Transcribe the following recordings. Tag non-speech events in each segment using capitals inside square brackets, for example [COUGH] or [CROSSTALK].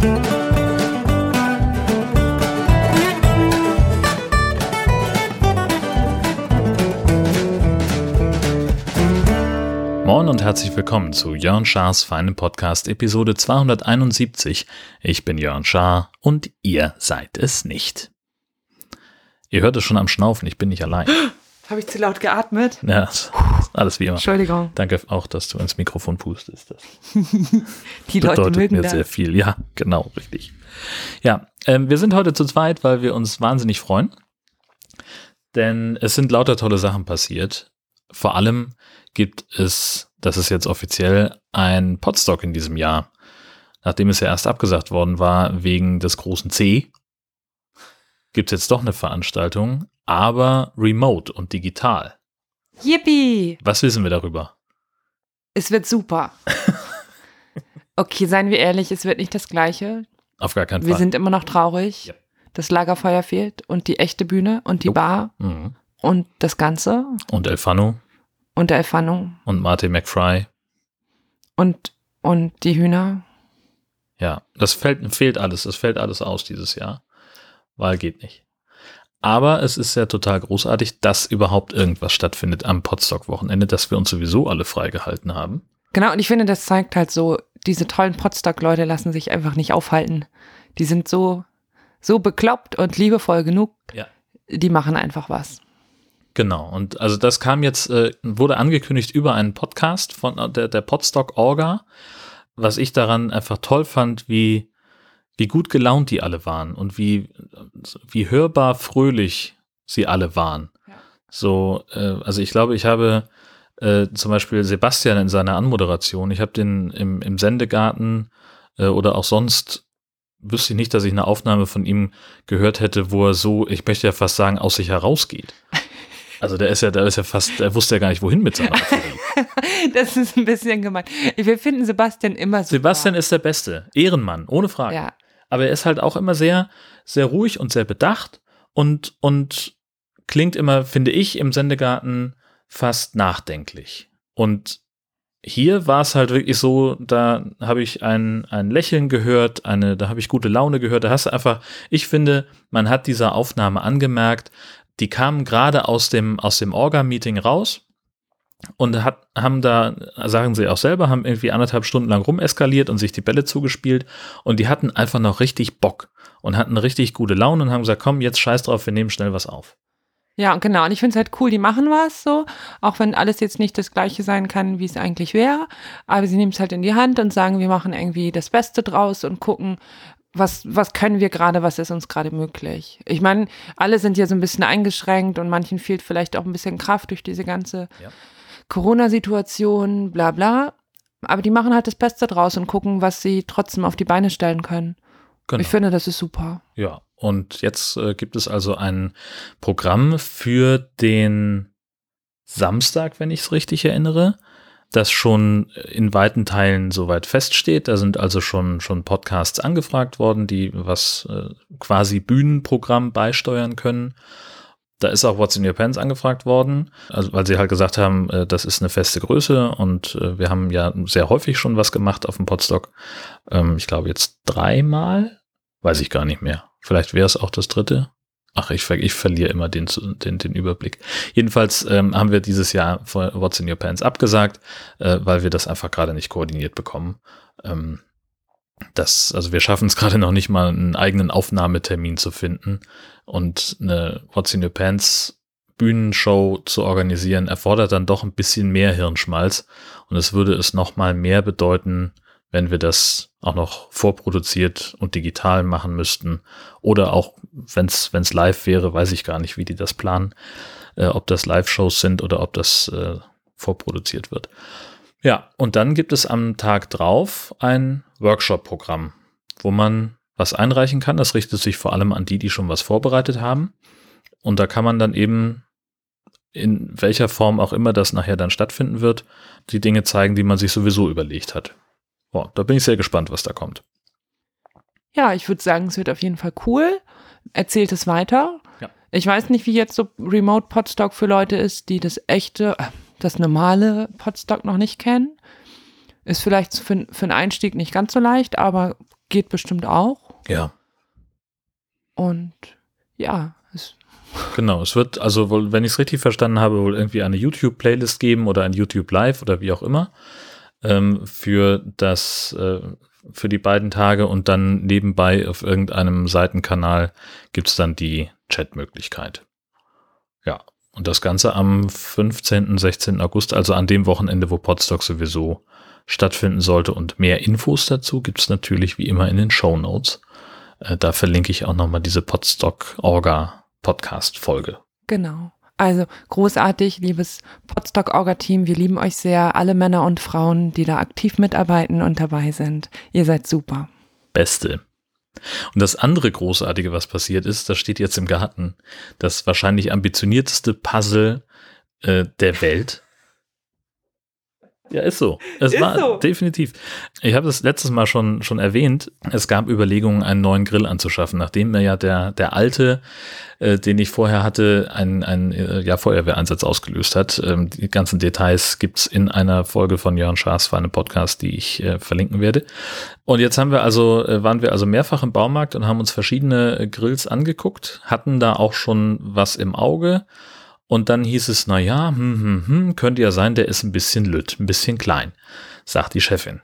Moin und herzlich willkommen zu Jörn Schars feinem Podcast Episode 271. Ich bin Jörn Schaar und ihr seid es nicht. Ihr hört es schon am Schnaufen, ich bin nicht allein. Habe ich zu laut geatmet? Ja, alles wie immer. Entschuldigung. Danke auch, dass du ins Mikrofon pustest. Das [LAUGHS] Die Leute bedeutet mögen mir das. sehr viel. Ja, genau, richtig. Ja, ähm, wir sind heute zu zweit, weil wir uns wahnsinnig freuen. Denn es sind lauter tolle Sachen passiert. Vor allem gibt es, das ist jetzt offiziell, ein Podstock in diesem Jahr. Nachdem es ja erst abgesagt worden war wegen des großen C, gibt es jetzt doch eine Veranstaltung, aber remote und digital. Yippie! Was wissen wir darüber? Es wird super. [LAUGHS] Okay, seien wir ehrlich, es wird nicht das Gleiche. Auf gar keinen Wir Fall. sind immer noch traurig. Ja. Das Lagerfeuer fehlt und die echte Bühne und die Jo. Bar Mhm. und das Ganze Und Elfano und der Elfano und Martin McFry. und, und die Hühner. Ja, das fällt, fehlt alles. Das fällt alles aus dieses Jahr. Weil geht nicht. Aber es ist ja total großartig, dass überhaupt irgendwas stattfindet am Potsdok-Wochenende, dass wir uns sowieso alle freigehalten haben. Genau, und ich finde, das zeigt halt so, diese tollen Potsdok-Leute lassen sich einfach nicht aufhalten. Die sind so, so bekloppt und liebevoll genug. Ja. Die machen einfach was. Genau. Und also das kam jetzt, äh, wurde angekündigt über einen Podcast von äh, der, der Podstock Orga, was ich daran einfach toll fand, wie, wie gut gelaunt die alle waren und wie, wie hörbar fröhlich sie alle waren. Ja. So, äh, also ich glaube, ich habe äh, zum Beispiel Sebastian in seiner Anmoderation, ich habe den im, im Sendegarten äh, oder auch sonst wüsste ich nicht, dass ich eine Aufnahme von ihm gehört hätte, wo er so, ich möchte ja fast sagen, aus sich herausgeht. Also der ist ja, der ist ja fast, der wusste ja gar nicht, wohin mit seiner. [LAUGHS] Das ist ein bisschen gemein. Wir finden Sebastian immer so. Sebastian ist der Beste. Ehrenmann, ohne Frage. Ja, Aber er ist halt auch immer sehr, sehr ruhig und sehr bedacht und, und klingt immer, finde ich, im Sendegarten fast nachdenklich. Und hier war es halt wirklich so, da habe ich ein, ein Lächeln gehört, eine, da habe ich gute Laune gehört. Da hast du einfach, ich finde, man hat dieser Aufnahme angemerkt, die kamen gerade aus dem, aus dem Orga-Meeting raus und hat, haben da, sagen sie auch selber, haben irgendwie anderthalb Stunden lang rumeskaliert und sich die Bälle zugespielt und die hatten einfach noch richtig Bock und hatten richtig gute Laune und haben gesagt, komm, jetzt scheiß drauf, wir nehmen schnell was auf. ja, genau. Und ich finde es halt cool, die machen was so, auch wenn alles jetzt nicht das gleiche sein kann, wie es eigentlich wäre. Aber sie nehmen es halt in die Hand und sagen, wir machen irgendwie das Beste draus und gucken, was, was können wir gerade, was ist uns gerade möglich. Ich meine, alle sind ja so ein bisschen eingeschränkt und manchen fehlt vielleicht auch ein bisschen Kraft durch diese ganze Ja. Corona-Situation, bla bla. Aber die machen halt das Beste draus und gucken, was sie trotzdem auf die Beine stellen können. Genau. Ich finde, das ist super. Ja, und jetzt äh, gibt es also ein Programm für den Samstag, wenn ich es richtig erinnere, das schon in weiten Teilen soweit feststeht. Da sind also schon, schon Podcasts angefragt worden, die was äh, quasi Bühnenprogramm beisteuern können. Da ist auch What's in Your Pants angefragt worden, also weil sie halt gesagt haben, äh, das ist eine feste Größe und äh, wir haben ja sehr häufig schon was gemacht auf dem Podstock. Ähm, ich glaube jetzt dreimal, weiß ich gar nicht mehr. Vielleicht wäre es auch das dritte. Ach, ich, ich verliere immer den, den, den Überblick. Jedenfalls ähm, haben wir dieses Jahr What's in Your Pants abgesagt, äh, weil wir das einfach gerade nicht koordiniert bekommen. Ähm, das, also wir schaffen es [LAUGHS] gerade noch nicht mal, einen eigenen Aufnahmetermin zu finden. Und eine What's in Your Pants Bühnenshow zu organisieren, erfordert dann doch ein bisschen mehr Hirnschmalz. Und es würde es noch mal mehr bedeuten, wenn wir das auch noch vorproduziert und digital machen müssten. Oder auch, wenn es live wäre, weiß ich gar nicht, wie die das planen. Äh, ob das Live-Shows sind oder ob das äh, vorproduziert wird. Ja, und dann gibt es am Tag drauf ein Workshop-Programm, wo man was einreichen kann. Das richtet sich vor allem an die, die schon was vorbereitet haben. Und da kann man dann eben in welcher Form auch immer das nachher dann stattfinden wird, die Dinge zeigen, die man sich sowieso überlegt hat. Boah, da bin ich sehr gespannt, was da kommt. Ja, ich würde sagen, es wird auf jeden Fall cool. Erzählt es weiter. Ja. Ich weiß nicht, wie jetzt so Remote Podstock für Leute ist, die das echte, äh, das normale Podstock noch nicht kennen. Ist vielleicht für, für einen Einstieg nicht ganz so leicht, aber geht bestimmt auch. Ja. Und ja, es, Genau, es wird also wohl, wenn ich es richtig verstanden habe, wohl irgendwie eine YouTube-Playlist geben oder ein YouTube Live oder wie auch immer ähm, für das äh, für die beiden Tage und dann nebenbei auf irgendeinem Seitenkanal gibt's dann die Chatmöglichkeit. Ja, und das Ganze am 15., 16. August, also an dem Wochenende, wo Podstock sowieso stattfinden sollte. Und mehr Infos dazu gibt's natürlich wie immer in den Show Notes. Äh, da verlinke ich auch nochmal diese Podstock Orga Podcast Folge. genau. Also großartig, liebes Podstock-Orga-Team. Wir lieben euch sehr, alle Männer und Frauen, die da aktiv mitarbeiten und dabei sind. Ihr seid super. Beste. Und das andere Großartige, was passiert ist, das steht jetzt im Garten, das wahrscheinlich ambitionierteste Puzzle äh, der Welt. Ja, ist so. Es Ist war so. definitiv. Ich habe das letztes Mal schon, schon erwähnt. Es gab Überlegungen, einen neuen Grill anzuschaffen, nachdem mir ja der, der alte, äh, den ich vorher hatte, einen, einen äh, ja, Feuerwehreinsatz ausgelöst hat. Ähm, die ganzen Details gibt's in einer Folge von Jörn Schaas für einen Podcast, die ich äh, verlinken werde. Und jetzt haben wir also, äh, waren wir also mehrfach im Baumarkt und haben uns verschiedene Grills angeguckt, hatten da auch schon was im Auge. Und dann hieß es, na ja, hm, hm, hm, könnte ja sein, der ist ein bisschen lütt, ein bisschen klein, sagt die Chefin.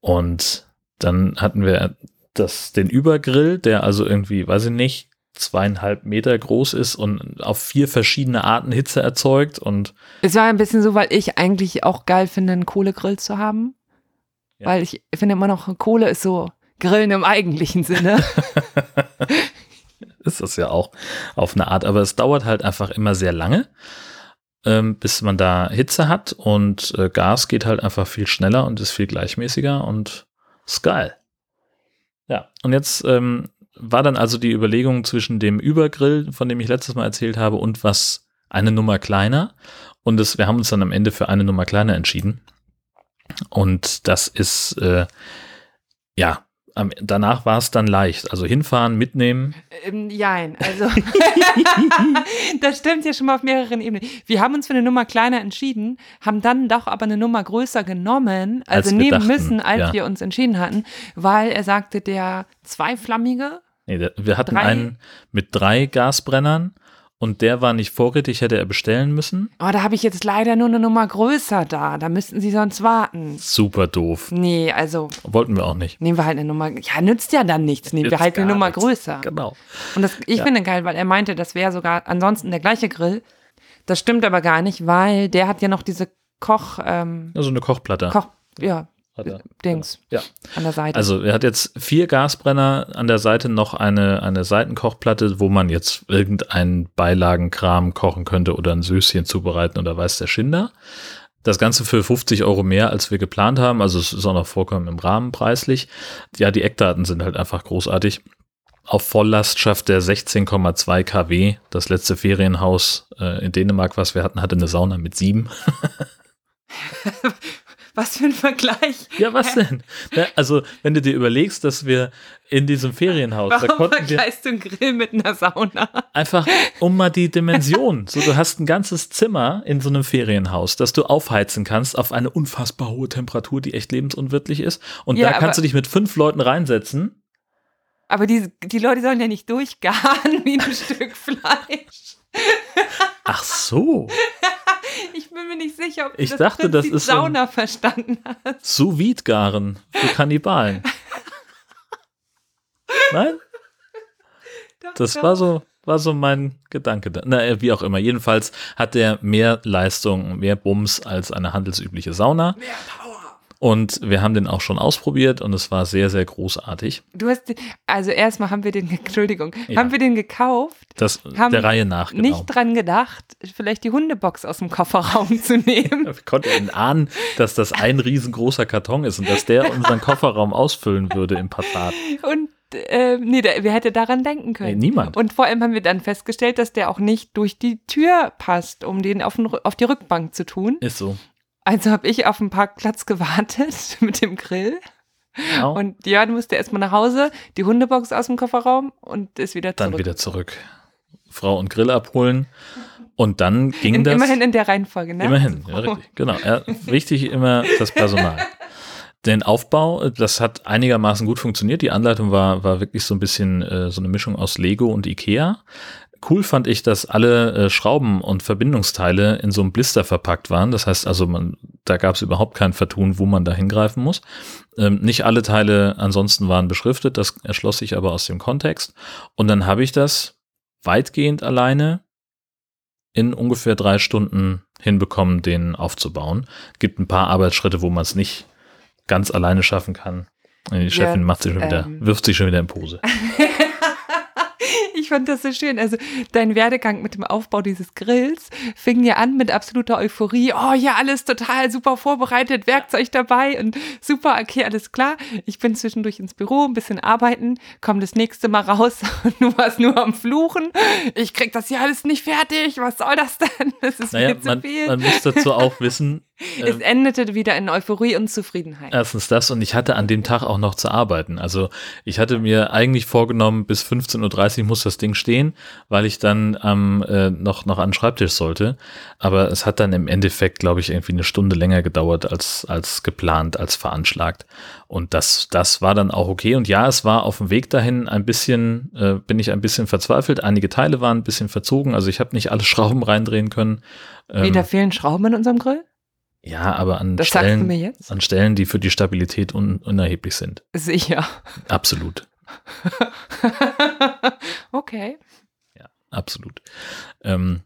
Und dann hatten wir das, den Übergrill, der also irgendwie, weiß ich nicht, zweieinhalb Meter groß ist und auf vier verschiedene Arten Hitze erzeugt und Es war ein bisschen so, weil ich eigentlich auch geil finde, einen Kohlegrill zu haben. Ja. Weil ich finde immer noch, Kohle ist so Grillen im eigentlichen Sinne. [LAUGHS] ist das ja auch auf eine Art, aber es dauert halt einfach immer sehr lange, ähm, bis man da Hitze hat und äh, Gas geht halt einfach viel schneller und ist viel gleichmäßiger und ist geil. Ja, und jetzt ähm, war dann also die Überlegung zwischen dem Übergrill, von dem ich letztes Mal erzählt habe, und was eine Nummer kleiner. Und es, wir haben uns dann am Ende für eine Nummer kleiner entschieden. Und das ist, äh, ja, danach war es dann leicht. Also hinfahren, mitnehmen. Ähm, Jein, also [LAUGHS] das stimmt ja schon mal auf mehreren Ebenen. Wir haben uns für eine Nummer kleiner entschieden, haben dann doch aber eine Nummer größer genommen, also Als nehmen dachten, müssen, als ja. wir uns entschieden hatten, weil er sagte, der zweiflammige, Nee, wir hatten Drei? einen mit drei Gasbrennern und der war nicht vorrätig, hätte er bestellen müssen. oh, da habe ich jetzt leider nur eine Nummer größer da, da müssten sie sonst warten. Super doof. Nee, also Wollten wir auch nicht. nehmen wir halt eine Nummer, ja, nützt ja dann nichts, nehmen wir halt eine Nummer nichts. größer. Genau. Und das, ich Ja. finde geil, weil er meinte, das wäre sogar ansonsten der gleiche Grill. Das stimmt aber gar nicht, weil der hat ja noch diese Koch, ähm, Also eine Kochplatte. Koch, ja, hat er. Dings Ja. an der Seite. Also er hat jetzt vier Gasbrenner, an der Seite noch eine, eine Seitenkochplatte, wo man jetzt irgendeinen Beilagenkram kochen könnte oder ein Süßchen zubereiten oder weiß der Schinder. Das Ganze für 50 Euro mehr, als wir geplant haben. Also es ist auch noch vollkommen im Rahmen preislich. Ja, die Eckdaten sind halt einfach großartig. Auf Volllast schafft der 16,2 kW. Das letzte Ferienhaus äh, in Dänemark, was wir hatten, hatte eine Sauna mit sieben. [LAUGHS] [LAUGHS] Was für ein Vergleich. Ja, was denn? Ja, also, wenn du dir überlegst, dass wir in diesem Ferienhaus, da Warum konnten wir du einen Grill mit einer Sauna? einfach um mal die Dimension. So, du hast ein ganzes Zimmer in so einem Ferienhaus, das du aufheizen kannst auf eine unfassbar hohe Temperatur, die echt lebensunwirtlich ist. Und Ja, da kannst du dich mit fünf Leuten reinsetzen. Aber die, die Leute sollen ja nicht durchgaren wie ein Stück Fleisch. Ach so, mir nicht sicher, ob du Ich das dachte, das ist Sauna verstanden hast. sous vide garen für Kannibalen. [LAUGHS] Nein? Doch, Das doch. war so, war so mein Gedanke. da. Na, äh, wie auch immer. Jedenfalls hat der mehr Leistung, mehr Bums als eine handelsübliche Sauna. Mehr Power. Und wir haben den auch schon ausprobiert und es war sehr, sehr großartig. Du hast, also erstmal haben wir den, [LAUGHS] Entschuldigung, Ja. haben wir den gekauft, Das Haben der Reihe nach, genau. nicht dran gedacht, vielleicht die Hundebox aus dem Kofferraum zu nehmen. [LAUGHS] Wir konnten ahnen, dass das ein riesengroßer Karton ist und dass der unseren Kofferraum ausfüllen würde im Passat. Und äh, nee, der, wer hätte daran denken können? Nee, niemand. Und vor allem haben wir dann festgestellt, dass der auch nicht durch die Tür passt, um den auf, den, auf die Rückbank zu tun. Ist so. Also habe ich auf dem Parkplatz gewartet [LAUGHS] mit dem Grill. Genau. Und Jörn musste erstmal nach Hause, die Hundebox aus dem Kofferraum und ist wieder zurück. dann wieder zurück. Frau und Grill abholen. Und dann ging in, das. immerhin in der Reihenfolge, ne? Immerhin, ja, [LAUGHS] richtig. Genau. Ja, wichtig immer das Personal. den Aufbau, das hat einigermaßen gut funktioniert. Die Anleitung war, war wirklich so ein bisschen äh, so eine Mischung aus Lego und Ikea. Cool fand ich, dass alle äh, Schrauben und Verbindungsteile in so einem Blister verpackt waren. Das heißt also, man, da gab es überhaupt kein Vertun, wo man da hingreifen muss. Ähm, nicht alle Teile ansonsten waren beschriftet, das erschloss sich aber aus dem Kontext. Und dann habe ich das weitgehend alleine in ungefähr drei Stunden hinbekommen, den aufzubauen. Gibt ein paar Arbeitsschritte, wo man es nicht ganz alleine schaffen kann. Die Chefin ja, macht sich schon wieder, ähm, wirft sich schon wieder in Pose. [LAUGHS] ich fand das so schön. Also dein Werdegang mit dem Aufbau dieses Grills fing ja an mit absoluter Euphorie. Oh ja, alles total super vorbereitet, Werkzeug dabei und super, okay, alles klar. Ich bin zwischendurch ins Büro, ein bisschen arbeiten, komm das nächste Mal raus [LAUGHS] und du warst nur am Fluchen. Ich krieg das hier alles nicht fertig. Was soll das denn? Das ist naja, mir zu man, viel. Man muss dazu auch wissen, es ähm, endete wieder in Euphorie und Zufriedenheit. Erstens das und ich hatte an dem Tag auch noch zu arbeiten. Also ich hatte mir eigentlich vorgenommen, bis 15.30 Uhr muss das Ding stehen, weil ich dann ähm, äh, noch, noch an den Schreibtisch sollte. Aber es hat dann im Endeffekt, glaube ich, irgendwie eine Stunde länger gedauert als, als geplant, als veranschlagt. Und das, das war dann auch okay. Und ja, es war auf dem Weg dahin ein bisschen, äh, bin ich ein bisschen verzweifelt. Einige Teile waren ein bisschen verzogen. Also ich habe nicht alle Schrauben reindrehen können. Wie, da ähm, fehlen Schrauben in unserem Grill? Ja, aber an das Stellen, an Stellen, die für die Stabilität un unerheblich sind. Sicher. Absolut. [LAUGHS] okay. Ja, absolut. Ähm,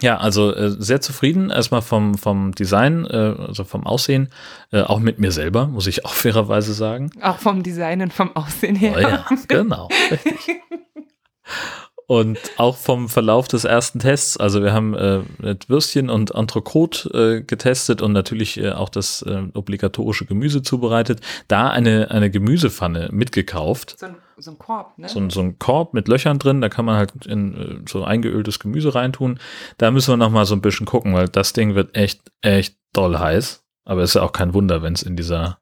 ja, also äh, sehr zufrieden erstmal vom, vom Design, äh, also vom Aussehen, äh, auch mit mir selber, muss ich [LAUGHS] auch fairerweise sagen. Auch vom Design und vom Aussehen her. Oh ja, genau. [LAUGHS] Und auch vom Verlauf des ersten Tests, also wir haben äh, mit Würstchen und Entrecote äh, getestet und natürlich äh, auch das äh, obligatorische Gemüse zubereitet. Da eine, eine Gemüsepfanne mitgekauft. So ein, so ein Korb, ne? So, so ein Korb mit Löchern drin, da kann man halt in äh, so eingeöltes Gemüse reintun. Da müssen wir nochmal so ein bisschen gucken, weil das Ding wird echt, echt doll heiß. Aber es ist ja auch kein Wunder, wenn es in dieser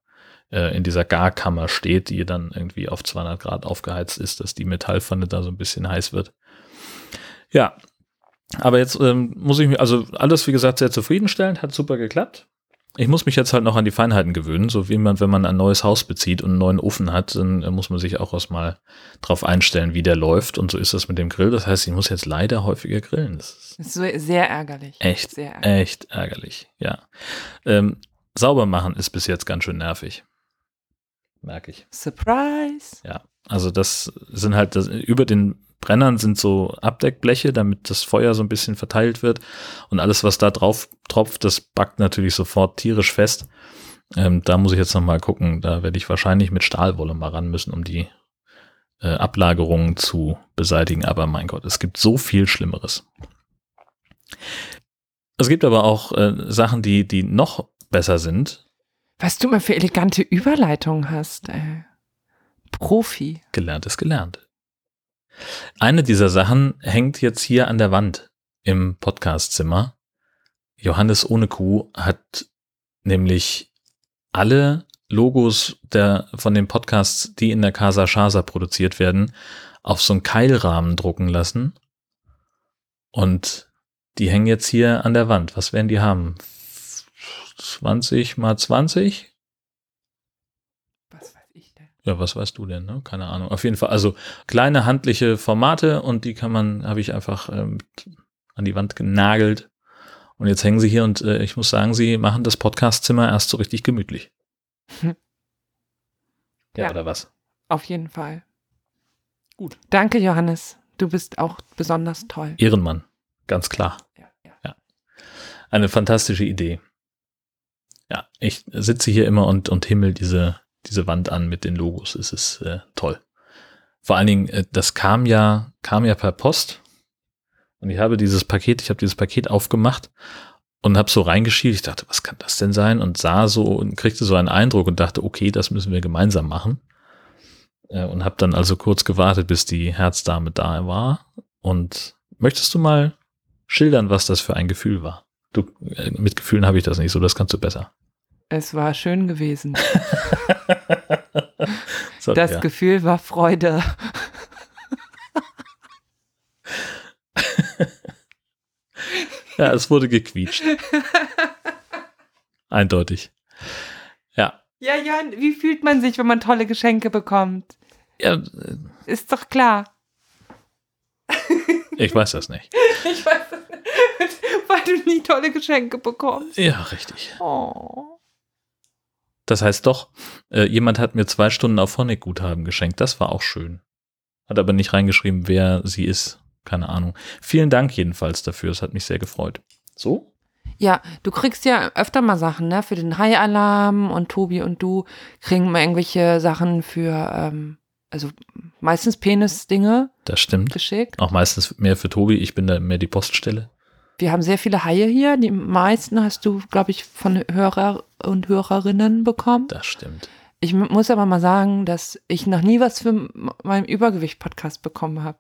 äh, in dieser Garkammer steht, die dann irgendwie auf 200 Grad aufgeheizt ist, dass die Metallpfanne da so ein bisschen heiß wird. Ja, aber jetzt ähm, muss ich mich, also alles wie gesagt sehr zufriedenstellend, hat super geklappt. Ich muss mich jetzt halt noch an die Feinheiten gewöhnen, so wie man, wenn man ein neues Haus bezieht und einen neuen Ofen hat, dann äh, muss man sich auch erstmal drauf einstellen, wie der läuft. Und so ist das mit dem Grill. Das heißt, ich muss jetzt leider häufiger grillen. Das ist sehr ärgerlich. Echt, sehr ärgerlich. echt ärgerlich, ja. Ähm, sauber machen ist bis jetzt ganz schön nervig merke ich. Surprise! Ja, also das sind halt, das, über den Brennern sind so Abdeckbleche, damit das Feuer so ein bisschen verteilt wird. Und alles, was da drauf tropft, das backt natürlich sofort tierisch fest. Ähm, da muss ich jetzt nochmal gucken. Da werde ich wahrscheinlich mit Stahlwolle mal ran müssen, um die äh, Ablagerungen zu beseitigen. Aber mein Gott, es gibt so viel Schlimmeres. Es gibt aber auch äh, Sachen, die, die noch besser sind. Was du mal für elegante Überleitungen hast, ey. Profi. Gelernt ist gelernt. Eine dieser Sachen hängt jetzt hier an der Wand im Podcastzimmer. Johannes ohne Kuh hat nämlich alle Logos der, von den Podcasts, die in der Casa Shasa produziert werden, auf so einen Keilrahmen drucken lassen. Und die hängen jetzt hier an der Wand. Was werden die haben? 20 mal 20. Was weiß ich denn? Ja, was weißt du denn? Ne? Keine Ahnung. Auf jeden Fall, also kleine handliche Formate und die kann man, habe ich einfach ähm, an die Wand genagelt. Und jetzt hängen sie hier und äh, ich muss sagen, sie machen das Podcastzimmer erst so richtig gemütlich. Hm. [LAUGHS] Ja, ja, oder was? Auf jeden Fall. Gut. Danke, Johannes. Du bist auch besonders toll. Ehrenmann, ganz klar. Ja, ja. ja. Eine fantastische Idee. Ja, ich sitze hier immer und, und himmel diese, diese Wand an mit den Logos. Es ist äh, toll. Vor allen Dingen, äh, das kam ja, kam ja per Post. Und ich habe dieses Paket, ich habe dieses Paket aufgemacht und habe so reingeschielt. Ich dachte, was kann das denn sein? Und sah so und kriegte so einen Eindruck und dachte, okay, das müssen wir gemeinsam machen. Äh, und habe dann also kurz gewartet, bis die Herzdame da war. Und möchtest du mal schildern, was das für ein Gefühl war? Du, äh, mit Gefühlen habe ich das nicht so, das kannst du besser. Es war schön gewesen. [LAUGHS] so, das ja. Gefühl war Freude. [LAUGHS] ja, es wurde gequietscht. Eindeutig. Ja. Ja, Jörn, wie fühlt man sich, wenn man tolle Geschenke bekommt? Ja, Ist doch klar. ich weiß das nicht. [LAUGHS] Ich weiß es nicht, [LAUGHS] weil du nie tolle Geschenke bekommst. Ja, richtig. Oh. Das heißt doch, äh, jemand hat mir zwei Stunden auf Honig-Guthaben geschenkt. Das war auch schön. Hat aber nicht reingeschrieben, wer sie ist. Keine Ahnung. Vielen Dank jedenfalls dafür. Es hat mich sehr gefreut. So? Ja, du kriegst ja öfter mal Sachen, ne? Für den Hai-Alarm und Tobi und du kriegen mal irgendwelche Sachen für, ähm, also meistens Penis-Dinge Das stimmt. geschickt. Auch meistens mehr für Tobi. Ich bin da mehr die Poststelle. Wir haben sehr viele Haie hier. Die meisten hast du, glaube ich, von Hörer und Hörerinnen bekommen. Das stimmt. Ich mu- muss aber mal sagen, dass ich noch nie was für meinen Übergewicht-Podcast bekommen habe.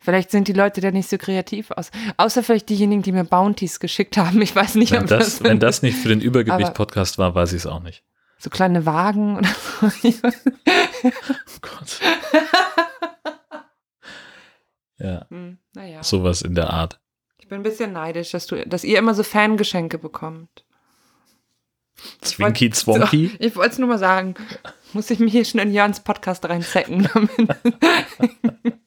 Vielleicht sind die Leute da nicht so kreativ aus. Außer vielleicht diejenigen, die mir Bounties geschickt haben. Ich weiß nicht, Wenn ob das, wenn das nicht für den Übergewicht-Podcast war, weiß ich es auch nicht. so kleine Wagen oder so. Oh Gott. [LAUGHS] ja, Hm, naja. sowas in der Art. Ich bin ein bisschen neidisch, dass, du, dass ihr immer so Fangeschenke bekommt. Zwinky Zwonky. Ich wollte es nur mal sagen. Muss ich mich hier schon in Jörns Podcast reinzecken. [LAUGHS]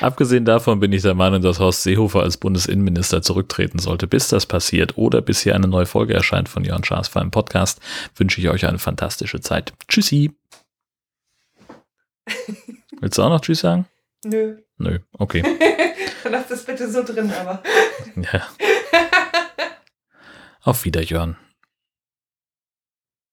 Abgesehen davon bin ich der Meinung, dass Horst Seehofer als Bundesinnenminister zurücktreten sollte. Bis das passiert oder bis hier eine neue Folge erscheint von Jörn Schaas für einen Podcast, wünsche ich euch eine fantastische Zeit. Tschüssi. [LAUGHS] Willst du auch noch Tschüss sagen? Nö, Nö, okay. [LAUGHS] lass das bitte so drin, aber. Ja. [LAUGHS] Auf Wiederhören.